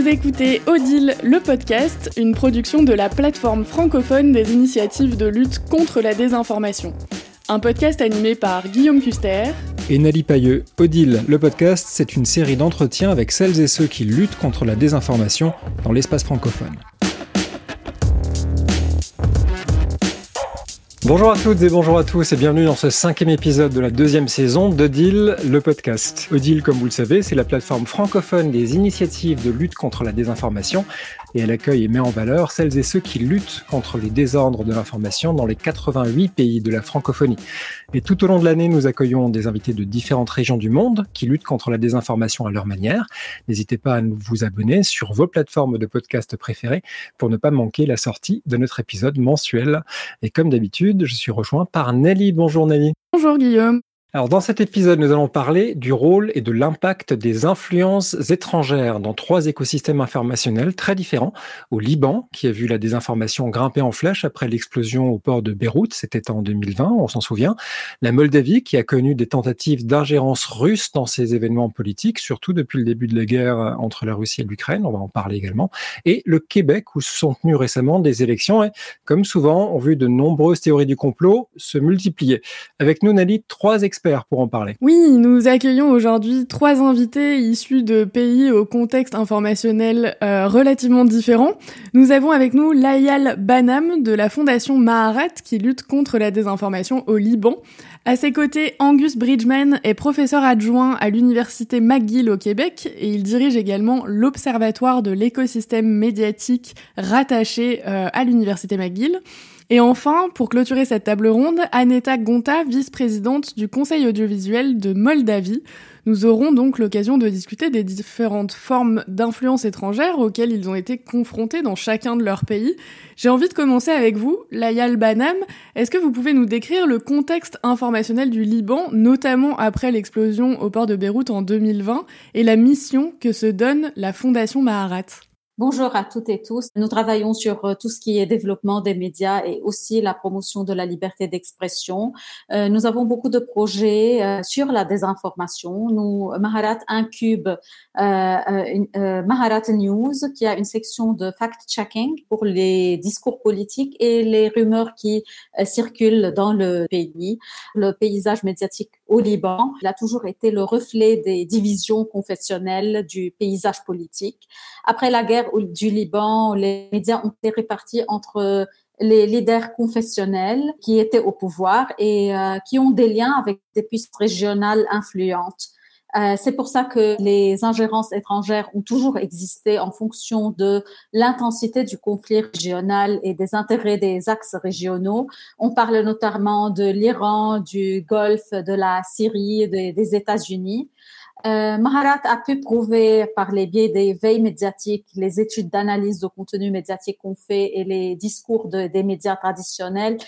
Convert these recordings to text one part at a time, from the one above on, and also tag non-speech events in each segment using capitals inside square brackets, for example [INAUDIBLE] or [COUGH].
Vous écoutez Odile, le podcast, une production de la plateforme francophone des initiatives de lutte contre la désinformation. Un podcast animé par Guillaume Custer et Nali Pailleux. Odile, le podcast, c'est une série d'entretiens avec celles et ceux qui luttent contre la désinformation dans l'espace francophone. Bonjour à toutes et bonjour à tous et bienvenue dans ce cinquième épisode de la deuxième saison d'Odile, le podcast. Odile, comme vous le savez, c'est la plateforme francophone des initiatives de lutte contre la désinformation et elle accueille et met en valeur celles et ceux qui luttent contre les désordres de l'information dans les 88 pays de la francophonie. Et tout au long de l'année, nous accueillons des invités de différentes régions du monde qui luttent contre la désinformation à leur manière. N'hésitez pas à vous abonner sur vos plateformes de podcast préférées pour ne pas manquer la sortie de notre épisode mensuel. Et comme d'habitude, je suis rejoint par Nelly. Bonjour Nelly. Bonjour Guillaume. Alors dans cet épisode, nous allons parler du rôle et de l'impact des influences étrangères dans trois écosystèmes informationnels très différents. Au Liban, qui a vu la désinformation grimper en flèche après l'explosion au port de Beyrouth, c'était en 2020, on s'en souvient. La Moldavie, qui a connu des tentatives d'ingérence russe dans ces événements politiques, surtout depuis le début de la guerre entre la Russie et l'Ukraine, on va en parler également. Et le Québec, où se sont tenues récemment des élections et, comme souvent, on vu de nombreuses théories du complot se multiplier. Avec nous, Nali, trois experts Oui, nous accueillons aujourd'hui trois invités issus de pays au contexte informationnel euh, relativement différent. Nous avons avec nous Layal Banam de la fondation Maharat qui lutte contre la désinformation au Liban. À ses côtés, Angus Bridgman est professeur adjoint à l'université McGill au Québec et il dirige également l'observatoire de l'écosystème médiatique rattaché euh, à l'université McGill. Et enfin, pour clôturer cette table ronde, Aneta Gonta, vice-présidente du Conseil audiovisuel de Moldavie. Nous aurons donc l'occasion de discuter des différentes formes d'influence étrangère auxquelles ils ont été confrontés dans chacun de leurs pays. J'ai envie de commencer avec vous, Layal Banam. Est-ce que vous pouvez nous décrire le contexte informationnel du Liban, notamment après l'explosion au port de Beyrouth en 2020, et la mission que se donne la Fondation Maharat? Bonjour à toutes et tous. Nous travaillons sur euh, tout ce qui est développement des médias et aussi la promotion de la liberté d'expression. Euh, nous avons beaucoup de projets euh, sur la désinformation. Nous, Maharat incube Maharat News, qui a une section de fact-checking pour les discours politiques et les rumeurs qui circulent dans le pays. Le paysage médiatique au Liban, il a toujours été le reflet des divisions confessionnelles du paysage politique. Après la guerre du Liban, les médias ont été répartis entre les leaders confessionnels qui étaient au pouvoir et euh, qui ont des liens avec des puissances régionales influentes. Euh, c'est pour ça que les ingérences étrangères ont toujours existé en fonction de l'intensité du conflit régional et des intérêts des axes régionaux. On parle notamment de l'Iran, du Golfe, de la Syrie, des États-Unis. Euh, Maharat a pu prouver par les biais des veilles médiatiques, les études d'analyse de contenu médiatique qu'on fait et les discours des médias traditionnels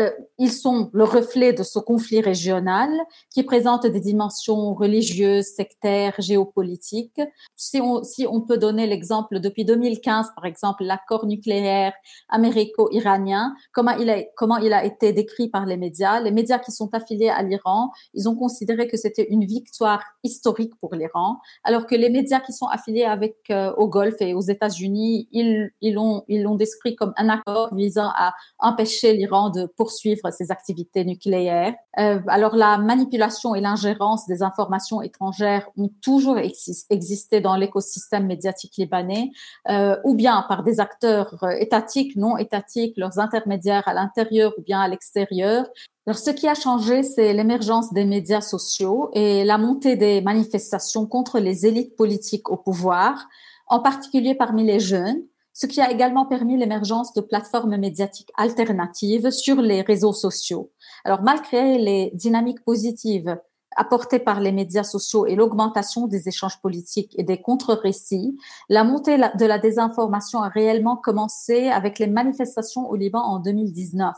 euh, ils sont le reflet de ce conflit régional qui présente des dimensions religieuses, sectaires, géopolitiques. Si on, si on peut donner l'exemple depuis 2015, par exemple, l'accord nucléaire américo-iranien, comment il a, comment il a été décrit par les médias. Les médias qui sont affiliés à l'Iran, ils ont considéré que c'était une victoire historique pour l'Iran, alors que les médias qui sont affiliés avec euh, au Golfe et aux États-Unis, ils, l'ont ils l'ont décrit comme un accord visant à empêcher l'Iran de poursuivre ses activités nucléaires. Euh, alors la manipulation et l'ingérence des informations étrangères ont toujours existé dans l'écosystème médiatique libanais, euh, ou bien par des acteurs euh, étatiques, non étatiques, leurs intermédiaires à l'intérieur ou bien à l'extérieur. Alors, ce qui a changé, c'est l'émergence des médias sociaux et la montée des manifestations contre les élites politiques au pouvoir, en particulier parmi les jeunes, ce qui a également permis l'émergence de plateformes médiatiques alternatives sur les réseaux sociaux. Alors malgré les dynamiques positives apportées par les médias sociaux et l'augmentation des échanges politiques et des contre-récits, la montée de la désinformation a réellement commencé avec les manifestations au Liban en 2019.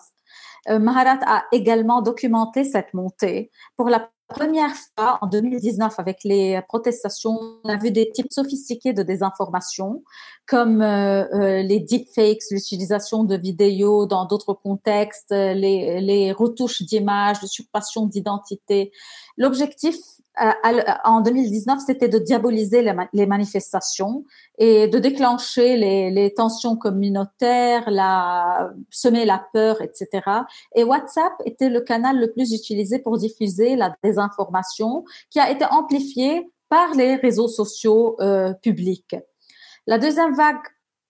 Euh, Maharat a également documenté cette montée. Pour la première fois, en 2019, avec les protestations, on a vu des types sophistiqués de désinformation, comme les deepfakes, l'utilisation de vidéos dans d'autres contextes, les, les retouches d'images, l'usurpation d'identité. L'objectif en 2019, c'était de diaboliser les, manifestations et de déclencher les, tensions communautaires, semer la peur, etc. Et WhatsApp était le canal le plus utilisé pour diffuser la désinformation qui a été amplifiée par les réseaux sociaux euh, publics. La deuxième vague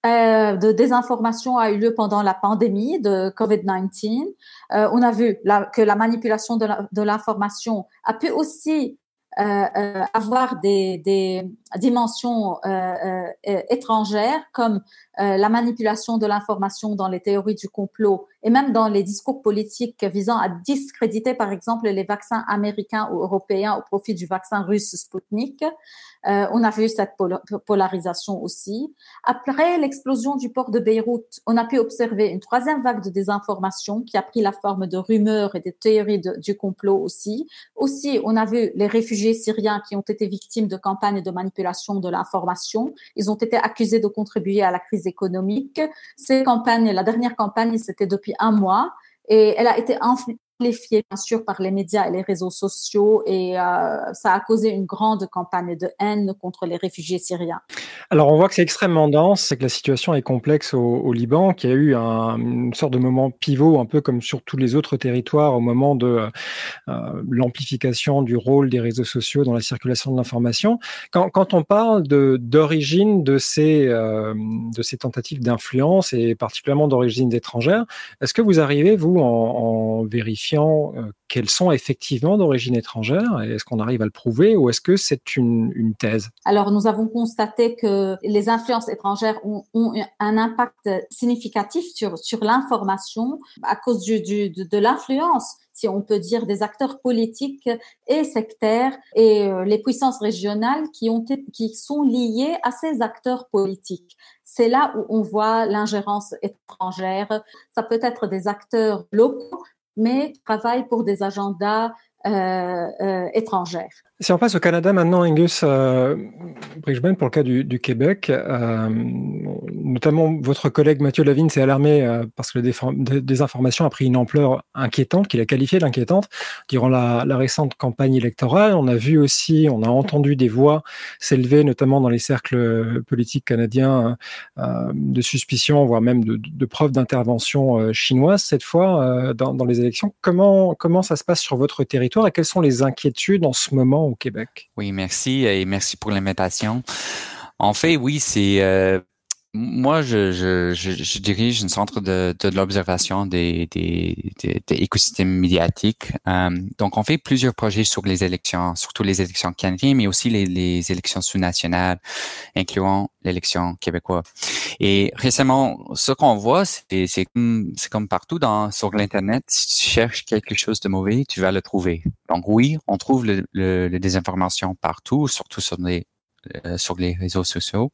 euh, de désinformation a eu lieu pendant la pandémie de COVID-19. Euh, on a vu que la manipulation de l'information a pu aussi euh, euh, avoir des, des dimensions euh, étrangères comme la manipulation de l'information dans les théories du complot et même dans les discours politiques visant à discréditer, par exemple, les vaccins américains ou européens au profit du vaccin russe Sputnik. Euh, on a vu cette polarisation aussi. Après l'explosion du port de Beyrouth, on a pu observer une troisième vague de désinformation qui a pris la forme de rumeurs et de théories du complot aussi. Aussi, on a vu les réfugiés syriens qui ont été victimes de campagnes de manipulation de l'information. Ils ont été accusés de contribuer à la crise économique. Ces campagnes, la dernière campagne, c'était depuis un mois et elle a été amplifié bien sûr par les médias et les réseaux sociaux et euh, ça a causé une grande campagne de haine contre les réfugiés syriens. Alors on voit que c'est extrêmement dense, c'est que la situation est complexe au, Liban, qui a eu un, une sorte de moment pivot, un peu comme sur tous les autres territoires au moment de euh, l'amplification du rôle des réseaux sociaux dans la circulation de l'information. Quand, on parle d'origine de, ces, euh, de ces tentatives d'influence et particulièrement d'origine étrangère, est-ce que vous arrivez, vous, en, en vérifiant euh, qu'elles sont effectivement d'origine étrangère Est-ce qu'on arrive à le prouver ou est-ce que c'est une, thèse? Alors, nous avons constaté que les influences étrangères ont, un impact significatif sur, sur l'information à cause du, de, l'influence si on peut dire, des acteurs politiques et sectaires et euh, les puissances régionales qui, ont, qui sont liées à ces acteurs politiques. C'est là où on voit l'ingérence étrangère. Ça peut être des acteurs locaux, mais travaille pour des agendas euh, euh, étrangères. Si on passe au Canada maintenant, Angus euh, Bridgman, pour le cas du, Québec, euh, notamment votre collègue Mathieu Lavigne s'est alarmé euh, parce que la désinformation a pris une ampleur inquiétante, qu'il a qualifiée d'inquiétante, durant la, récente campagne électorale. On a vu aussi, on a entendu des voix s'élever, notamment dans les cercles politiques canadiens, euh, de suspicion, voire même de, de preuves d'intervention chinoise cette fois dans, dans les élections. Comment, comment ça se passe sur votre territoire et quelles sont les inquiétudes en ce moment au Québec. Oui, merci et merci pour l'invitation. En fait, oui, c'est euh, moi, je, je, je, dirige un centre de, de l'observation des, des, des, écosystèmes médiatiques. Euh, donc, on fait plusieurs projets sur les élections, surtout les élections canadiennes, mais aussi les, les élections sous-nationales, incluant l'élection québécoise. Et récemment, ce qu'on voit, c'est, c'est, comme, c'est comme partout dans, sur l'Internet. Si tu cherches quelque chose de mauvais, tu vas le trouver. Donc oui, on trouve le, le, le désinformation partout, surtout sur les euh, sur les réseaux sociaux.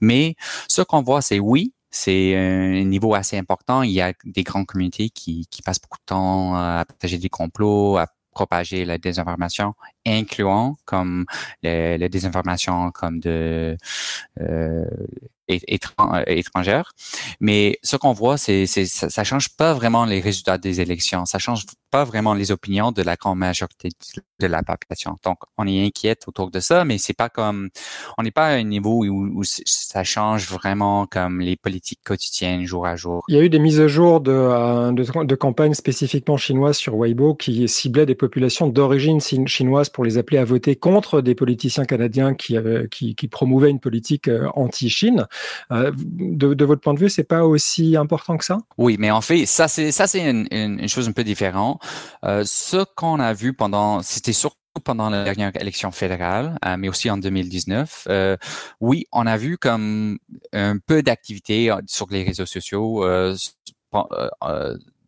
Mais ce qu'on voit, c'est oui, c'est un niveau assez important. Il y a des grandes communautés qui, qui passent beaucoup de temps à partager des complots, à propager la désinformation, incluant comme les désinformations comme de euh, étrangères. Mais ce qu'on voit, c'est ça, ça change pas vraiment les résultats des élections. Ça change pas vraiment les opinions de la grande majorité de la population. Donc, on est inquiète autour de ça, mais c'est pas comme, on n'est pas à un niveau où, ça change vraiment comme les politiques quotidiennes jour à jour. Il y a eu des mises à jour de, euh, de, de campagnes spécifiquement chinoises sur Weibo qui ciblaient des populations d'origine chinoise pour les appeler à voter contre des politiciens canadiens qui, qui, qui promouvaient une politique euh, anti-Chine. Euh, de, de, votre point de vue, c'est pas aussi important que ça? Oui, mais en fait, ça c'est ça c'est une, une, chose un peu différente. Euh, ce qu'on a vu pendant, c'était surtout pendant la dernière élection fédérale, euh, mais aussi en 2019. Euh, oui, on a vu comme un peu d'activité sur les réseaux sociaux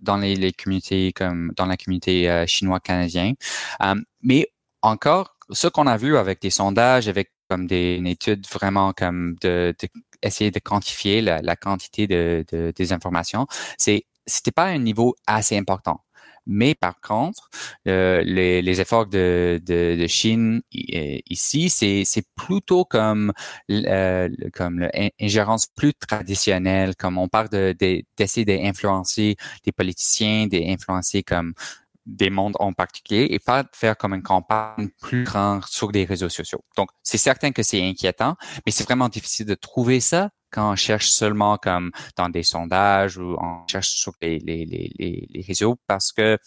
dans les, communautés comme dans la communauté chinois canadien. mais encore, ce qu'on a vu avec des sondages, avec comme des une étude vraiment comme de, de essayer de quantifier la, quantité de, des informations, c'est c'était pas un niveau assez important. Mais par contre, euh, les, les, efforts de, de, de Chine ici, c'est, plutôt comme, euh, comme l'ingérence plus traditionnelle, comme on parle de, d'essayer d'influencer des politiciens, d'influencer comme des mondes en particulier et pas faire comme une campagne plus grande sur des réseaux sociaux. Donc, c'est certain que c'est inquiétant, mais c'est vraiment difficile de trouver ça quand on cherche seulement comme dans des sondages ou on cherche sur les, les, les, les réseaux parce que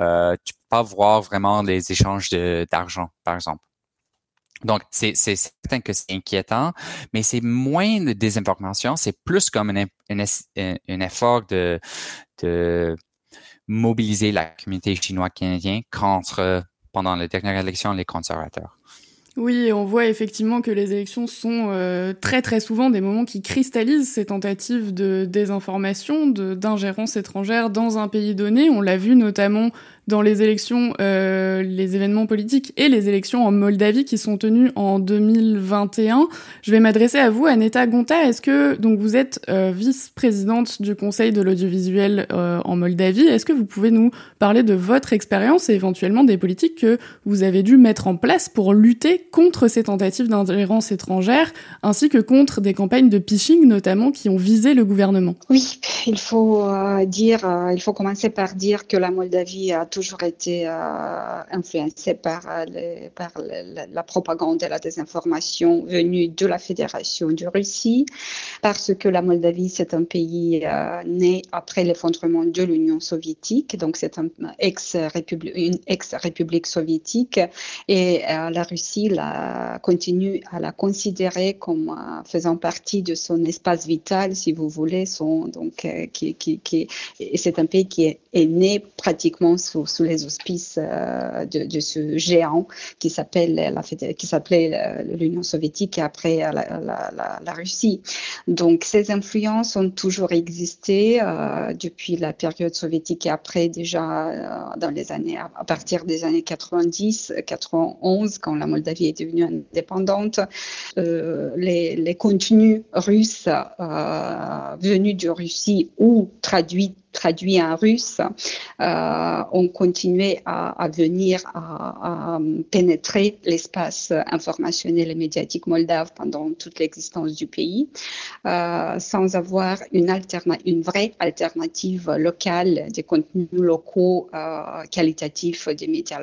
euh, tu peux pas voir vraiment les échanges d'argent, par exemple. Donc, c'est certain que c'est inquiétant, mais c'est moins de désinformation, c'est plus comme un, un, effort de, de mobiliser la communauté chinoise-canadienne contre, pendant la dernière élection, les conservateurs. Oui, on voit effectivement que les élections sont euh, très très souvent des moments qui cristallisent ces tentatives de désinformation, d'ingérence étrangère dans un pays donné. On l'a vu notamment dans les élections, euh, les événements politiques et les élections en Moldavie qui sont tenues en 2021. Je vais m'adresser à vous, Aneta Gonta. Est-ce que donc vous êtes euh, vice-présidente du Conseil de l'audiovisuel euh, en Moldavie? Est-ce que vous pouvez nous parler de votre expérience et éventuellement des politiques que vous avez dû mettre en place pour lutter contre ces tentatives d'ingérence étrangère, ainsi que contre des campagnes de phishing notamment qui ont visé le gouvernement? Oui, il faut dire, il faut commencer par dire que la Moldavie a toujours été euh, influencé par, euh, la, propagande et la désinformation venue de la Fédération de Russie, parce que la Moldavie, c'est un pays euh, né après l'effondrement de l'Union soviétique, donc c'est une ex-république soviétique, et la Russie continue à la considérer comme faisant partie de son espace vital, si vous voulez, son, donc, qui, qui, qui, c'est un pays qui est né pratiquement sous sous, les auspices euh, de, ce géant qui s'appelle qui s'appelait euh, l'Union soviétique et après euh, la, Russie. Donc ces influences ont toujours existé depuis la période soviétique et après déjà dans les années à partir des années 90, 91 quand la Moldavie est devenue indépendante, les, les, contenus russes venus de Russie ou traduits traduit en russe, euh, ont continué à, venir, à, pénétrer l'espace informationnel et médiatique moldave pendant toute l'existence du pays, euh, sans avoir une, une vraie alternative locale des contenus locaux euh, qualitatifs des médias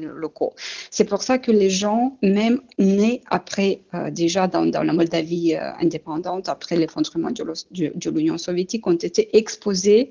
locaux. C'est pour ça que les gens, même nés après, déjà dans, la Moldavie indépendante, après l'effondrement de l'Union soviétique, ont été exposés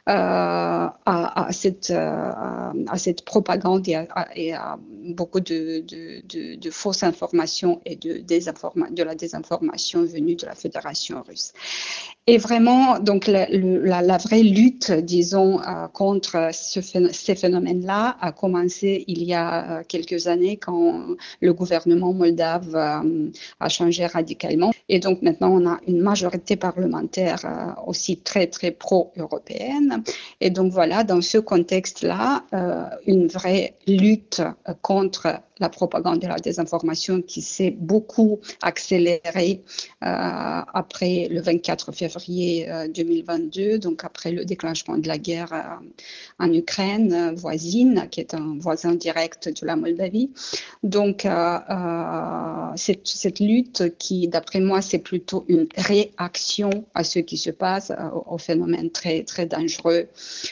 à, à, cette, euh, à, cette propagande et à, beaucoup de, de, de, fausses informations et de, de la désinformation venue de la Fédération russe. Et vraiment, donc la, la, vraie lutte, disons, euh, contre ce, ces phénomènes-là a commencé il y a quelques années quand le gouvernement moldave a changé radicalement. Et donc maintenant, on a une majorité parlementaire aussi très, très pro-européenne et donc voilà, dans ce contexte-là, euh, une vraie lutte contre la propagande et la désinformation qui s'est beaucoup accélérée euh, après le 24 février 2022, euh, donc après le déclenchement de la guerre euh, en Ukraine voisine, qui est un voisin direct de la Moldavie. Donc cette, cette, lutte qui, d'après moi, c'est plutôt une réaction à ce qui se passe, au, phénomène très, très dangereux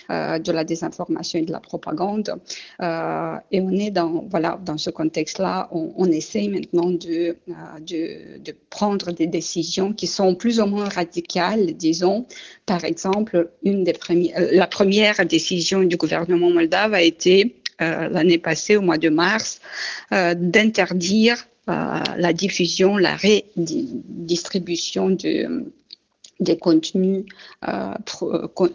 de la désinformation et de la propagande. et on est dans, voilà, dans ce contexte-là, on, on, essaye maintenant de, euh, de, de, prendre des décisions qui sont plus ou moins radicales, disons. Par exemple, une des euh, la première décision du gouvernement moldave a été euh, l'année passée, au mois de mars, d'interdire la diffusion, la redistribution de des contenus, euh,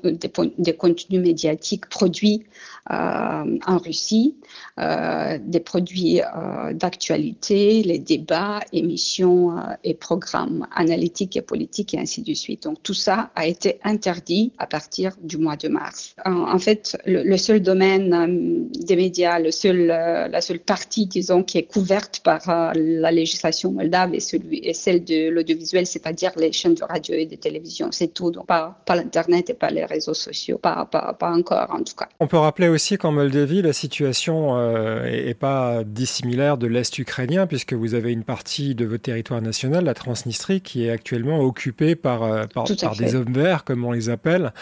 des, des, contenus médiatiques produits euh, en Russie, euh, des produits euh, d'actualité, les débats, émissions et programmes analytiques et politiques et ainsi de suite. Donc tout ça a été interdit à partir du mois de mars. En, fait, le, seul domaine des médias, le seul, la seule partie, disons, qui est couverte par la législation moldave est, celui, est celle de l'audiovisuel, c'est-à-dire les chaînes de radio et de télévision télévision. C'est tout, donc pas, pas l'Internet et pas les réseaux sociaux, pas, pas, pas, encore en tout cas. On peut rappeler aussi qu'en Moldavie, la situation euh, est, pas dissimilaire de l'Est ukrainien, puisque vous avez une partie de votre territoire national, la Transnistrie, qui est actuellement occupée par, euh, par, par des hommes verts, comme on les appelle.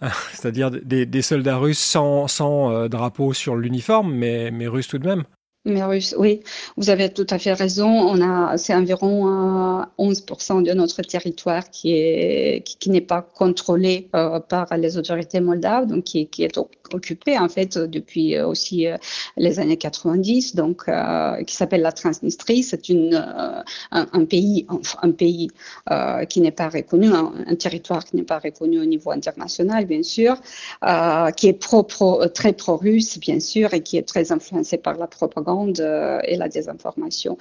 [LAUGHS] C'est-à-dire des, des, soldats russes sans, sans euh, drapeau sur l'uniforme, mais, mais russes tout de même. Oui, vous avez tout à fait raison. On a, c'est environ 11% de notre territoire qui est qui, n'est pas contrôlé euh, par les autorités moldaves, donc qui, est occupé en fait depuis euh, aussi euh, les années 90, donc qui s'appelle la Transnistrie. C'est une un, pays un, pays qui n'est pas reconnu, un, territoire qui n'est pas reconnu au niveau international, bien sûr, qui est pro très pro-russe, bien sûr, et qui est très influencé par la propagande euh, et la désinformation.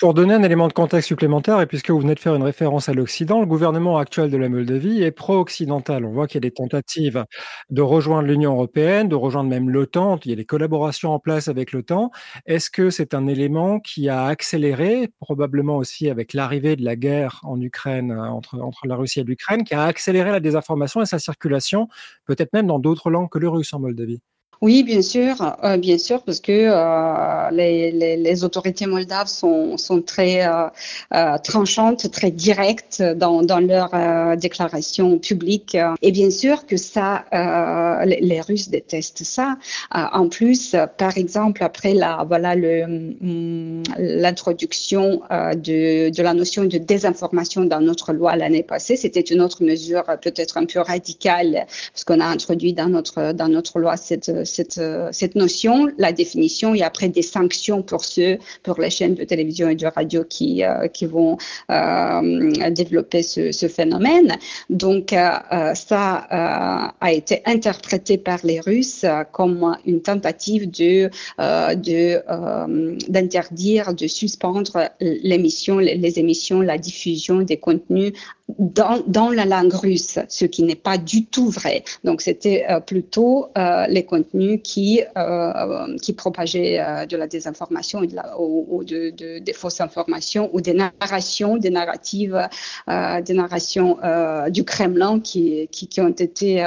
Pour donner un élément de contexte supplémentaire, et puisque vous venez de faire une référence à l'Occident, le gouvernement actuel de la Moldavie est pro-occidental. On voit qu'il y a des tentatives de rejoindre l'Union européenne, de rejoindre même l'OTAN. Il y a des collaborations en place avec l'OTAN. Est-ce que c'est un élément qui a accéléré, probablement aussi avec l'arrivée de la guerre en Ukraine, euh, entre, entre la Russie et l'Ukraine, qui a accéléré la désinformation et sa circulation, peut-être même dans d'autres langues que le russe en Moldavie? Oui, bien sûr, euh, bien sûr, parce que euh, les, autorités moldaves sont, très euh, tranchantes, très directes dans, dans leurs euh, déclarations publiques. Et bien sûr que ça, les, Russes détestent ça. en plus, par exemple, après la voilà hum, l'introduction de, de la notion de désinformation dans notre loi l'année passée, c'était une autre mesure peut-être un peu radicale, parce qu'on a introduit dans notre dans notre loi cette cette, euh, cette notion, la définition et après des sanctions pour ceux, pour les chaînes de télévision et de radio qui, euh, qui vont euh, développer ce, phénomène. Donc, ça a été interprété par les Russes comme une tentative de, de d'interdire, de suspendre l'émission, les émissions, la diffusion des contenus dans, la langue russe, ce qui n'est pas du tout vrai. Donc c'était euh, plutôt euh, les contenus qui, euh, qui propageaient de la désinformation ou, de, de, des fausses informations ou des narrations, des narratives, des narrations du Kremlin qui, qui, ont été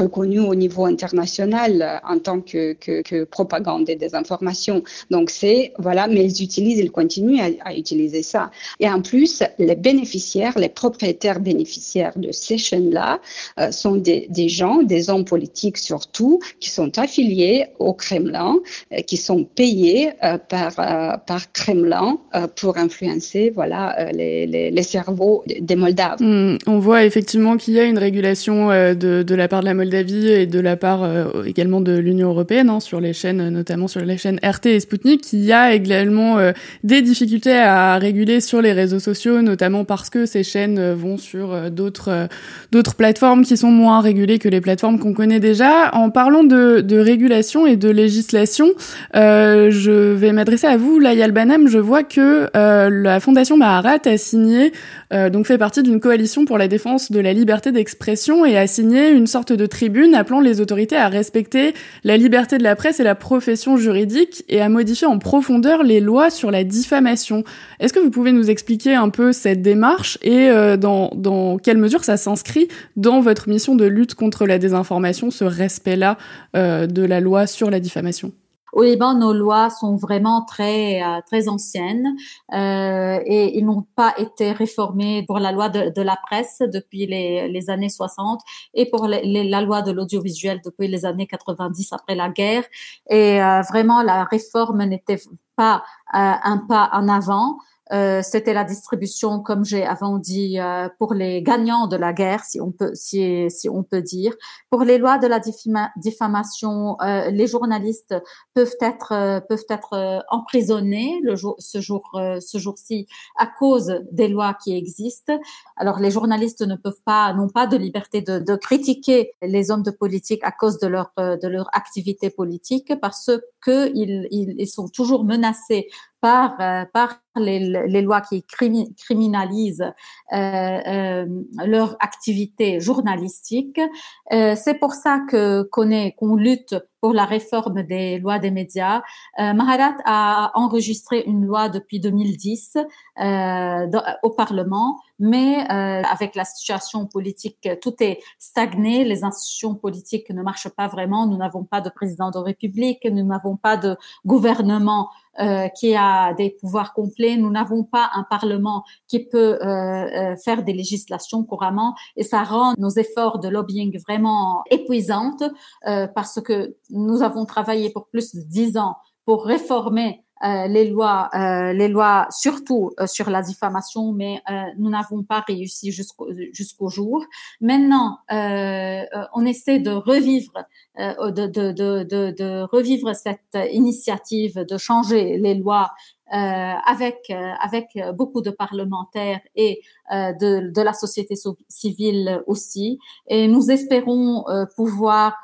reconnues au niveau international en tant que, que, propagande et désinformation. Donc c'est, voilà, mais ils utilisent, ils continuent à utiliser ça. Et en plus, les bénéficiaires, les propriétaires bénéficiaires de ces chaînes-là euh, sont des, gens, des hommes politiques surtout, qui sont affiliés au Kremlin, euh, qui sont payés euh, par, euh, par Kremlin pour influencer voilà, les, les, les, cerveaux des Moldaves. Mmh, on voit effectivement qu'il y a une régulation de, de, la part de la Moldavie et de la part également de l'Union européenne hein, sur les chaînes, notamment sur les chaînes RT et Sputnik. Il y a également des difficultés à réguler sur les les réseaux sociaux, notamment parce que ces chaînes euh, vont sur euh, d'autres euh, d'autres plateformes qui sont moins régulées que les plateformes qu'on connaît déjà. En parlant de, régulation et de législation, je vais m'adresser à vous, Laïal Banam. Je vois que la Fondation Maharat a signé, donc fait partie d'une coalition pour la défense de la liberté d'expression et a signé une sorte de tribune appelant les autorités à respecter la liberté de la presse et la profession juridique et à modifier en profondeur les lois sur la diffamation. Est-ce que vous pouvez nous expliquer un peu cette démarche et euh, dans, quelle mesure ça s'inscrit dans votre mission de lutte contre la désinformation, ce respect-là euh, de la loi sur la diffamation? Au Liban, nos lois sont vraiment très euh, très anciennes et ils n'ont pas été réformées pour la loi de, la presse depuis les, années 60 et pour la loi de l'audiovisuel depuis les années 90 après la guerre. Et vraiment, la réforme n'était pas un pas en avant. Euh, c'était la distribution, comme j'ai avant dit, euh, pour les gagnants de la guerre, si on peut, si, si on peut dire. Pour les lois de la diffamation, euh, les journalistes peuvent être euh, peuvent être euh, emprisonnés le jour, ce jour ce jour-ci à cause des lois qui existent. Alors les journalistes ne peuvent pas n'ont pas de liberté de, de critiquer les hommes de politique à cause de leur de leur activité politique parce que ils, ils sont toujours menacés par, euh, les, lois qui criminalisent euh, euh, leur activité journalistique. C'est pour ça que qu'on lutte pour la réforme des lois des médias. Maharat a enregistré une loi depuis 2010 au Parlement mais euh, avec la situation politique, tout est stagné, les institutions politiques ne marchent pas vraiment, nous n'avons pas de président de République, nous n'avons pas de gouvernement euh, qui a des pouvoirs complets, nous n'avons pas un parlement qui peut euh, euh faire des législations couramment et ça rend nos efforts de lobbying vraiment épuisantes euh, parce que nous avons travaillé pour plus de dix ans pour réformer euh, les lois, euh, les lois surtout euh, sur la diffamation, mais nous n'avons pas réussi jusqu'au jusqu'au jour. Maintenant, on essaie de revivre, de, de, de, de, revivre cette initiative de changer les lois euh, avec euh, avec beaucoup de parlementaires et euh, de, de la société civile aussi. Et nous espérons pouvoir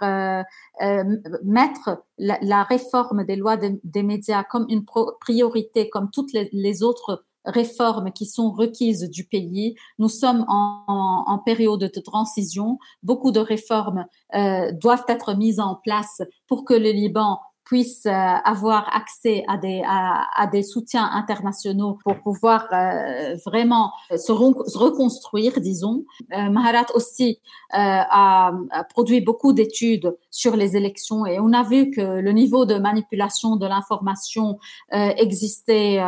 mettre la, la, réforme des lois des médias comme une priorité, comme toutes les autres réformes qui sont requises du pays. Nous sommes en, période de transition. Beaucoup de réformes euh, doivent être mises en place pour que le Liban puissent euh, avoir accès à des, à, à, des soutiens internationaux pour pouvoir euh, vraiment se, reconstruire, disons. Euh, Maharat aussi a, a, produit beaucoup d'études sur les élections et on a vu que le niveau de manipulation de l'information existait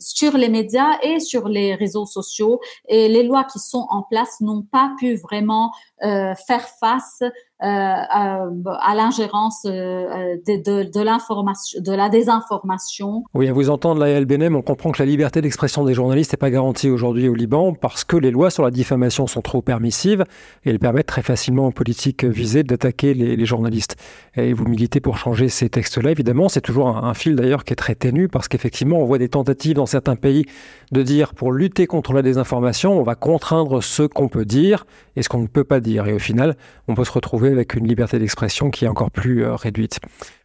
sur les médias et sur les réseaux sociaux et les lois qui sont en place n'ont pas pu vraiment faire face euh, à, l'ingérence euh, de, l'information, de la désinformation. Oui, à vous entendre, la LBNM, on comprend que la liberté d'expression des journalistes n'est pas garantie aujourd'hui au Liban parce que les lois sur la diffamation sont trop permissives et elles permettent très facilement aux politiques visées d'attaquer les, les, journalistes. Et vous militez pour changer ces textes-là, évidemment. C'est toujours un, un fil d'ailleurs qui est très ténu parce qu'effectivement, on voit des tentatives dans certains pays de dire pour lutter contre la désinformation, on va contraindre ce qu'on peut dire et ce qu'on ne peut pas dire. Et au final, on peut se retrouver avec une liberté d'expression qui est encore plus euh, réduite.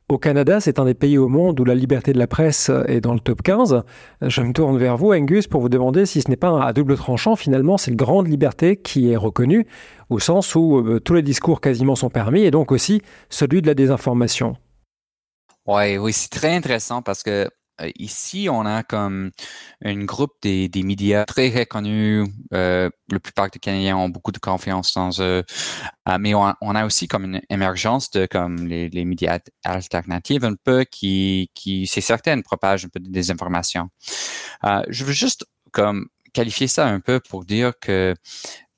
Au Canada, c'est un des pays au monde où la liberté de la presse est dans le top 15. Je me tourne vers vous, Angus, pour vous demander si ce n'est pas à double tranchant. Finalement, c'est une grande liberté qui est reconnue, au sens où euh, tous les discours quasiment sont permis, et donc aussi celui de la désinformation. Ouais, oui, c'est très intéressant parce que euh, ici, on a comme un groupe des, des médias très reconnus. Euh, la plupart des Canadiens ont beaucoup de confiance dans eux. Euh, mais on, a aussi comme une émergence de comme les, les médias alternatifs un peu qui, qui c'est certain, propagent un peu de désinformation. Euh, je veux juste comme qualifier ça un peu pour dire que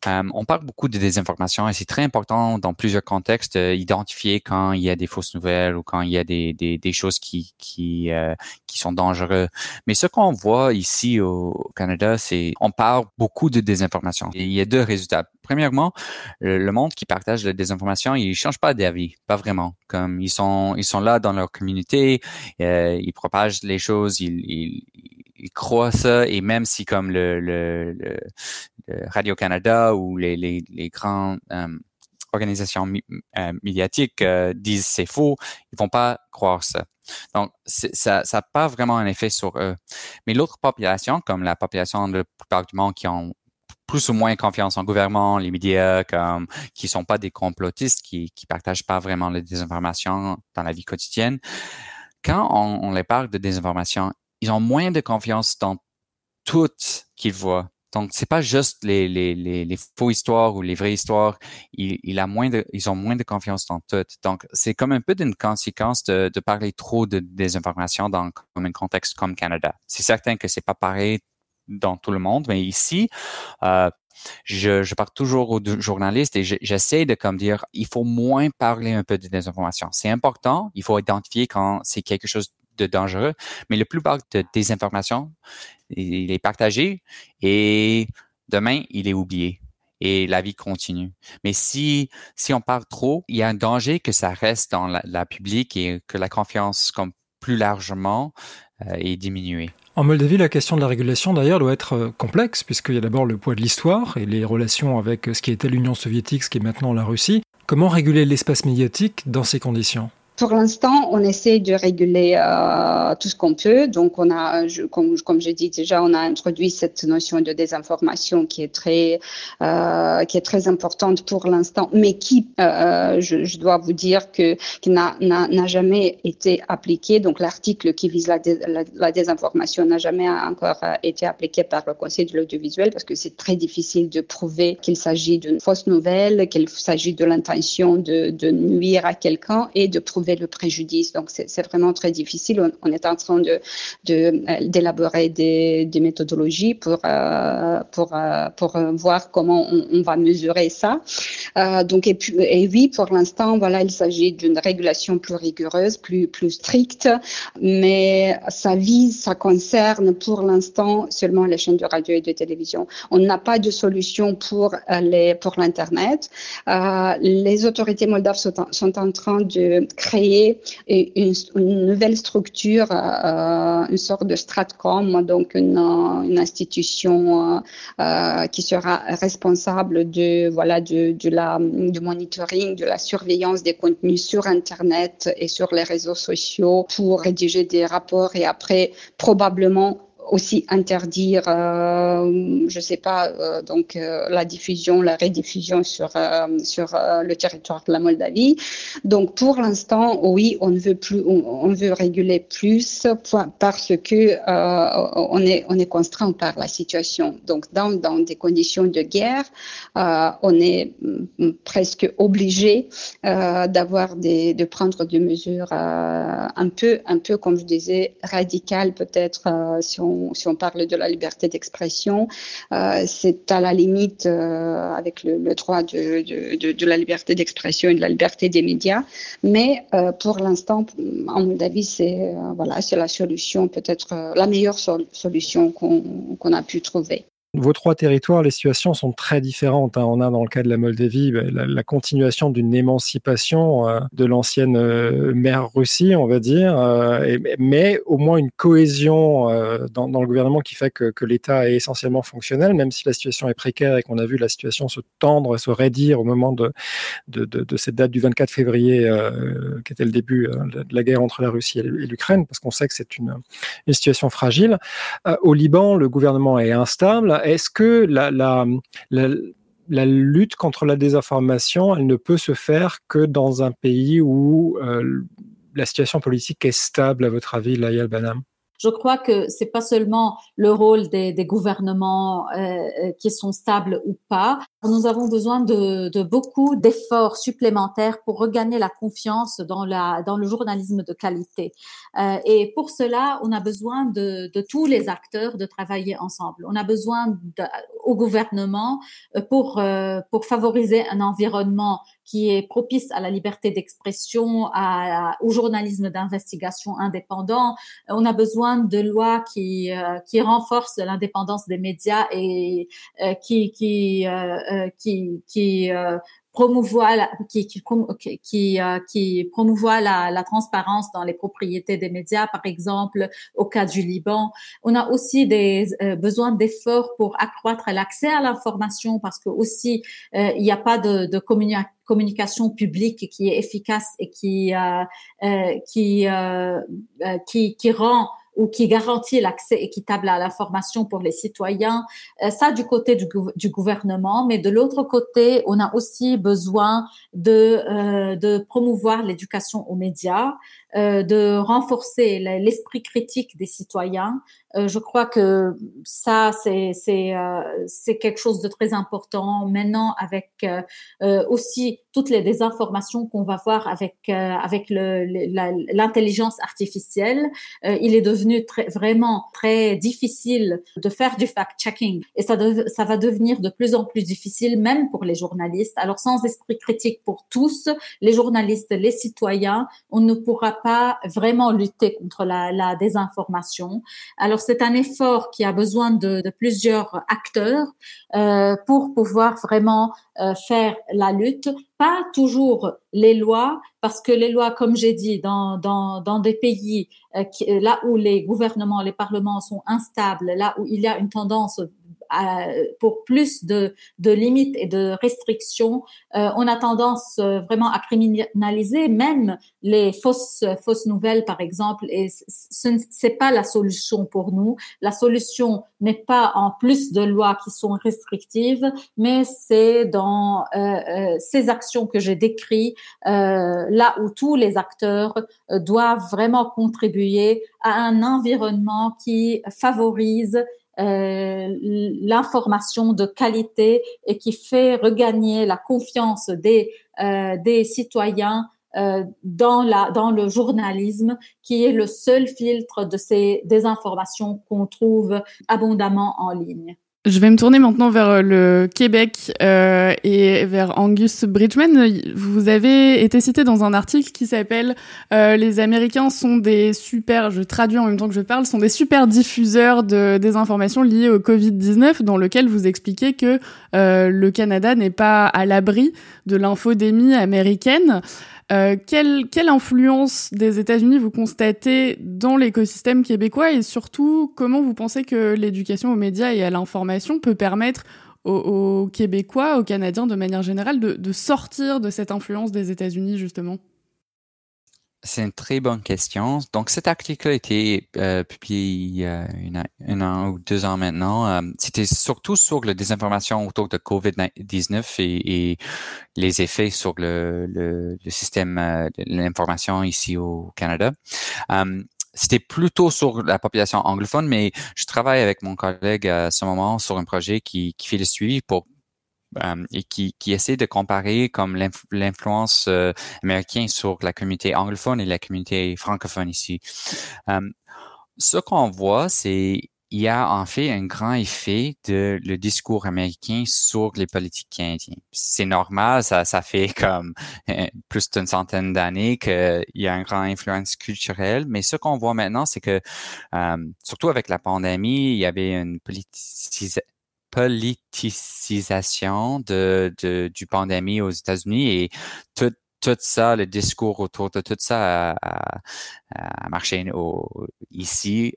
euh, on parle beaucoup de désinformation et c'est très important dans plusieurs contextes d'identifier quand il y a des fausses nouvelles ou quand il y a des, des, des choses qui qui, euh, qui sont dangereuses. Mais ce qu'on voit ici au Canada, c'est on parle beaucoup de désinformation. Il y a deux résultats. Premièrement, le, monde qui partage la désinformation, ils changent pas d'avis, pas vraiment. Comme ils sont ils sont là dans leur communauté, euh, ils propagent les choses, ils, ils ils croient ça et même si comme le, le, Radio-Canada ou les, les, les grandes euh, organisations euh, médiatiques euh, disent c'est faux, ils vont pas croire ça. Donc, ça n'a pas vraiment un effet sur eux. Mais l'autre population, comme la population de monde qui ont plus ou moins confiance en gouvernement, les médias, comme qui sont pas des complotistes, qui qui partagent pas vraiment les désinformations dans la vie quotidienne. Quand on, on les parle de désinformation, ils ont moins de confiance dans tout qu'ils voient. Donc, c'est pas juste les, faux histoires ou les vraies histoires. Ils, ont moins de confiance dans tout. Donc, c'est comme un peu d'une conséquence de, de, parler trop de désinformation dans un contexte comme Canada. C'est certain que c'est pas pareil dans tout le monde, mais ici, euh, je, je parle toujours aux journalistes et j'essaie de comme dire, il faut moins parler un peu de désinformation. C'est important, il faut identifier quand c'est quelque chose de dangereux, mais le plupart de désinformation, il est partagé et demain, il est oublié et la vie continue. Mais si, si on parle trop, il y a un danger que ça reste dans la, la public et que la confiance comme plus largement euh, est diminuée. En Moldavie, la question de la régulation, d'ailleurs, doit être euh, complexe, puisqu'il y a d'abord le poids de l'histoire et les relations avec ce qui était l'Union soviétique, ce qui est maintenant la Russie. Comment réguler l'espace médiatique dans ces conditions? Pour l'instant, on essaie de réguler euh, tout ce qu'on peut. Donc, on a, je, comme, comme j'ai dit déjà, on a introduit cette notion de désinformation qui est très, euh, qui est très importante pour l'instant, mais qui, euh, je, je, dois vous dire que n'a jamais été appliquée. Donc, l'article qui vise la, désinformation n'a jamais encore été appliqué par le Conseil de l'audiovisuel parce que c'est très difficile de prouver qu'il s'agit d'une fausse nouvelle, qu'il s'agit de l'intention de nuire à quelqu'un et de prouver le préjudice. Donc, c'est vraiment très difficile. On, est en train de euh, d'élaborer des, méthodologies pour euh, pour euh, pour voir comment on, va mesurer ça. donc, et, puis, et oui, pour l'instant, voilà, il s'agit d'une régulation plus rigoureuse, plus plus stricte, mais ça vise, ça concerne pour l'instant seulement les chaînes de radio et de télévision. On n'a pas de solution pour les pour l'internet. les autorités moldaves sont sont en train de créer une, nouvelle structure, euh, une sorte de Stratcom, donc une, une institution euh, euh, qui sera responsable de voilà de, du monitoring, de la surveillance des contenus sur Internet et sur les réseaux sociaux pour rédiger des rapports et après probablement aussi interdire, euh, je sais pas, euh, donc euh, la diffusion, la rediffusion sur sur le territoire de la Moldavie. Donc pour l'instant, oui, on ne veut plus, veut réguler plus parce que on est on est contraint par la situation. Donc dans dans des conditions de guerre, on est mm, presque obligé d'avoir des de prendre des mesures un peu un peu comme je disais radicales peut-être si on si on parle de la liberté d'expression, euh, c'est à la limite euh, avec le, droit de, la liberté d'expression et de la liberté des médias. Mais euh, pour l'instant, à mon avis, c'est voilà, c'est la solution, peut-être la meilleure solution qu'on a pu trouver. Vos trois territoires, les situations sont très différentes. Hein. On a dans le cas de la Moldavie ben, la, continuation d'une émancipation euh, de l'ancienne euh, mère Russie, on va dire, euh, mais au moins une cohésion dans, le gouvernement qui fait que, l'État est essentiellement fonctionnel, même si la situation est précaire et qu'on a vu la situation se tendre se raidir au moment de, cette date du 24 février, qui était le début de la guerre entre la Russie et l'Ukraine, parce qu'on sait que c'est une, situation fragile. au Liban, le gouvernement est instable est-ce que la, lutte contre la désinformation, ne peut se faire que dans un pays où euh, la situation politique est stable, à votre avis, Laïa Banam je crois que c'est pas seulement le rôle des, des gouvernements euh, euh, qui sont stables ou pas. Nous avons besoin de, de beaucoup d'efforts supplémentaires pour regagner la confiance dans la dans le journalisme de qualité. Euh, et pour cela, on a besoin de, de, tous les acteurs de travailler ensemble. On a besoin au gouvernement euh, pour euh, pour favoriser un environnement qui est propice à la liberté d'expression, à, au journalisme d'investigation indépendant. On a besoin de lois qui euh, qui renforcent l'indépendance des médias et euh, qui qui euh, qui qui promouvoir la, qui qui qui, euh, qui promouvoit la, la, transparence dans les propriétés des médias par exemple au cas du Liban. On a aussi des euh, besoins d'efforts pour accroître l'accès à l'information parce que aussi euh, il n'y a pas de, de communication publique qui est efficace et qui qui, qui qui rend ou qui garantit l'accès équitable à l'information pour les citoyens. Euh, ça du côté du, du gouvernement, mais de l'autre côté, on a aussi besoin de, euh, de promouvoir l'éducation aux médias, euh, de renforcer l'esprit critique des citoyens. Euh, je crois que ça, c'est euh, quelque chose de très important maintenant avec aussi toutes les désinformations qu'on va voir avec avec l'intelligence artificielle. il est devenu très, vraiment très difficile de faire du fact-checking et ça ça va devenir de plus en plus difficile même pour les journalistes. Alors sans esprit critique pour tous, les journalistes, les citoyens, on ne pourra pas vraiment lutter contre la, la désinformation. Alors c'est un effort qui a besoin de, plusieurs acteurs euh, pour pouvoir vraiment euh, faire la lutte. Pas toujours les lois, parce que les lois, comme j'ai dit, dans, dans, des pays euh, là où les gouvernements, les parlements sont instables, là où il y a une tendance pour plus de, de limites et de restrictions, on a tendance vraiment à criminaliser même les fausses fausses nouvelles, par exemple. Et ce n'est pas la solution pour nous. La solution n'est pas en plus de lois qui sont restrictives, mais c'est dans ces actions que j'ai décrites, là où tous les acteurs doivent vraiment contribuer à un environnement qui favorise euh, l'information de qualité et qui fait regagner la confiance des, euh, des citoyens euh, dans, la, dans le journalisme, qui est le seul filtre de ces désinformations qu'on trouve abondamment en ligne. Je vais me tourner maintenant vers euh, le Québec euh, et vers Angus Bridgman. Vous avez été cité dans un article qui s'appelle euh, Les Américains sont des super, je traduis en même temps que je parle, sont des super diffuseurs de des informations liées au Covid-19, dans lequel vous expliquez que euh, le Canada n'est pas à l'abri de l'infodémie américaine. Euh, quelle, quelle influence des États-Unis vous constatez dans l'écosystème québécois et surtout comment vous pensez que l'éducation aux médias et à l'information peut permettre aux, Québécois, aux Canadiens de manière générale de, de sortir de cette influence des États-Unis justement? C'est une très bonne question. Donc, cet article a été euh, publié il y a un an ou deux ans maintenant. Euh, c'était surtout sur la désinformation autour de COVID-19 et, et, les effets sur le, le, le système euh, de l'information ici au Canada. c'était plutôt sur la population anglophone, mais je travaille avec mon collègue à ce moment sur un projet qui, qui fait le suivi pour euh, et qui, qui essaie de comparer comme l'influence euh, américaine sur la communauté anglophone et la communauté francophone ici. Euh, ce qu'on voit, c'est il y a en fait un grand effet de le discours américain sur les politiques canadiens. C'est normal, ça, ça fait comme plus d'une centaine d'années qu'il y a une grande influence culturelle, mais ce qu'on voit maintenant, c'est que, surtout avec la pandémie, il y avait une politisation politisation de, de, du pandémie aux États-Unis et tout, tout ça, le discours autour de tout ça a, a, marché au, ici.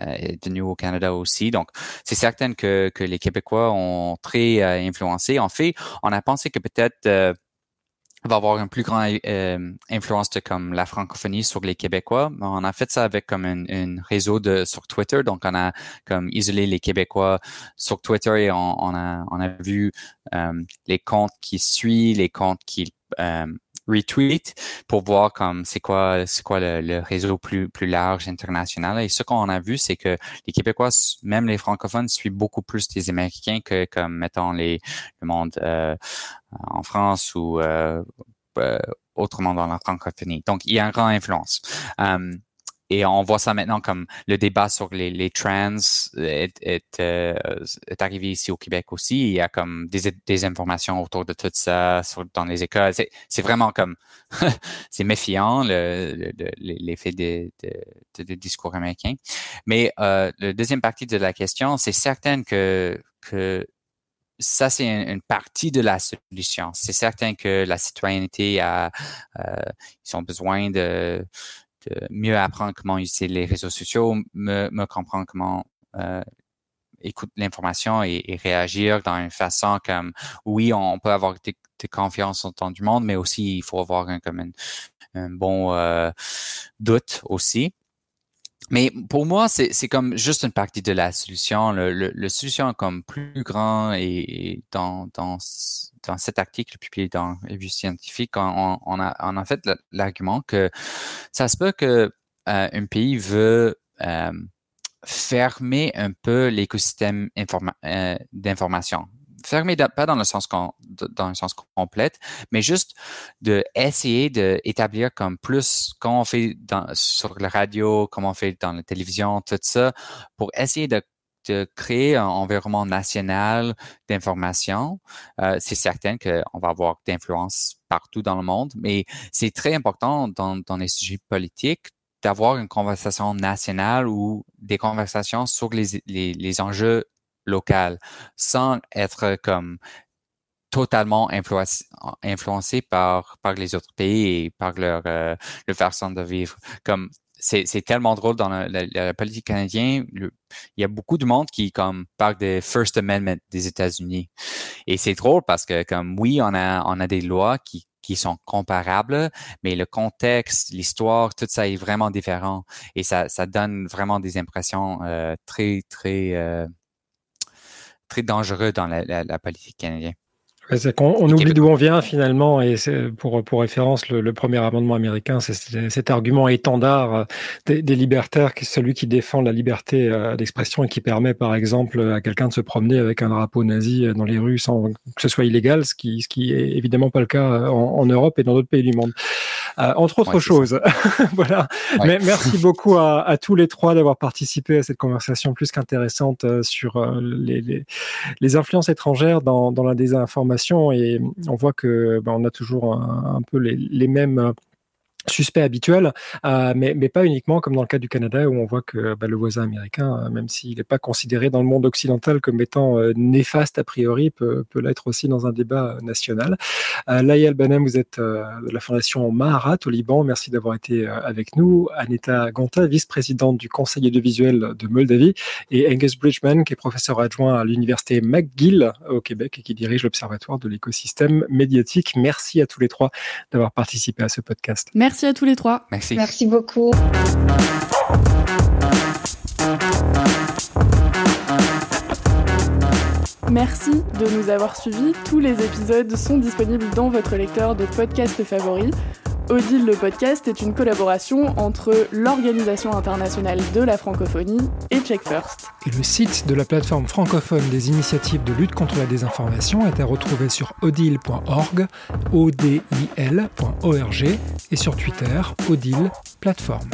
Euh, est venu au Canada aussi. Donc, c'est certain que, que les Québécois ont très euh, influencé. En fait, on a pensé que peut-être euh, va avoir une plus grande euh, influence de comme la francophonie sur les Québécois. On a fait ça avec comme un, réseau de sur Twitter, donc on a comme isolé les Québécois sur Twitter et on, on a on a vu euh, les comptes qui suivent, les comptes qui euh, retweet pour voir comme c'est quoi c'est quoi le, réseau plus plus large international. Et ce qu'on a vu c'est que les Québécois même les francophones suivent beaucoup plus des Américains que comme mettons les le monde euh, en France ou euh, euh, autrement dans la francophonie. Donc il y a une grande influence et on voit ça maintenant comme le débat sur les, les trans est, est, euh, est, arrivé ici au Québec aussi. Il y a comme des, des informations autour de tout ça sur, dans les écoles. C'est vraiment comme [LAUGHS] c'est méfiant l'effet le, de, de, de, discours américain. Mais euh, la deuxième partie de la question, c'est certain que que ça, c'est une, partie de la solution. C'est certain que la citoyenneté a, euh, ils ont besoin de, de mieux apprendre comment utiliser les réseaux sociaux, me, me comprendre comment euh, écouter l'information et, réagir dans une façon comme oui, on peut avoir de, confiance en temps du monde, mais aussi il faut avoir un, comme un, bon euh, doute aussi. Mais pour moi, c'est comme juste une partie de la solution. Le, le, le solution comme plus grand et, dans, dans, dans cet article publié dans Revue scientifique, on, on, a, on a fait l'argument que ça se peut que euh, un pays veut euh, fermer un peu l'écosystème euh, d'information fermer pas dans le sens dans le sens complet, mais juste de essayer d'établir comme plus comme on fait dans, sur la radio, comme on fait dans la télévision, tout ça, pour essayer de, de créer un environnement national d'information. Euh, c'est certain qu'on va avoir d'influence partout dans le monde, mais c'est très important dans, dans les sujets politiques d'avoir une conversation nationale ou des conversations sur les, les, les enjeux local sans être comme totalement influencé, par par les autres pays et par leur euh, leur façon de vivre comme c'est tellement drôle dans la, politique canadienne. il y a beaucoup de monde qui comme parle des First Amendment des États-Unis. Et c'est drôle parce que comme oui, on a on a des lois qui qui sont comparables, mais le contexte, l'histoire, tout ça est vraiment différent et ça ça donne vraiment des impressions euh, très très euh, très dangereux dans la, la politique canadienne. C'est qu'on on oublie d'où on vient finalement, et pour, pour référence, le, premier amendement américain, c'est cet argument étendard euh, des, des, libertaires, qui est celui qui défend la liberté euh, d'expression et qui permet par exemple à quelqu'un de se promener avec un drapeau nazi dans les rues sans que ce soit illégal, ce qui, ce qui est évidemment pas le cas en, en Europe et dans d'autres pays du monde. Euh, entre autres choses. [LAUGHS] voilà. Mais merci [LAUGHS] beaucoup à, à, tous les trois d'avoir participé à cette conversation plus qu'intéressante sur les, les, les, influences étrangères dans, dans la désinformation et on voit que ben, on a toujours un, peu les, les mêmes suspect habituel, euh, mais, mais, pas uniquement comme dans le cas du Canada où on voit que bah, le voisin américain, euh, même s'il n'est pas considéré dans le monde occidental comme étant euh, néfaste a priori, peut, peut l'être aussi dans un débat national. Euh, Laïa Albanem, vous êtes de la fondation Maharat au Liban, merci d'avoir été avec nous. Aneta Gonta, vice-présidente du Conseil audiovisuel de Moldavie, et Angus Bridgman, qui est professeur adjoint à l'université McGill au Québec et qui dirige l'Observatoire de l'écosystème médiatique. Merci à tous les trois d'avoir participé à ce podcast. Merci à tous les trois. Merci. Merci beaucoup. Merci de nous avoir suivis. Tous les épisodes sont disponibles dans votre lecteur de podcast favori. Odile le podcast est une collaboration entre l'Organisation internationale de la francophonie et Check First. Le site de la plateforme francophone des initiatives de lutte contre la désinformation est à retrouver sur odile.org, odil.org et sur Twitter, odile plateforme.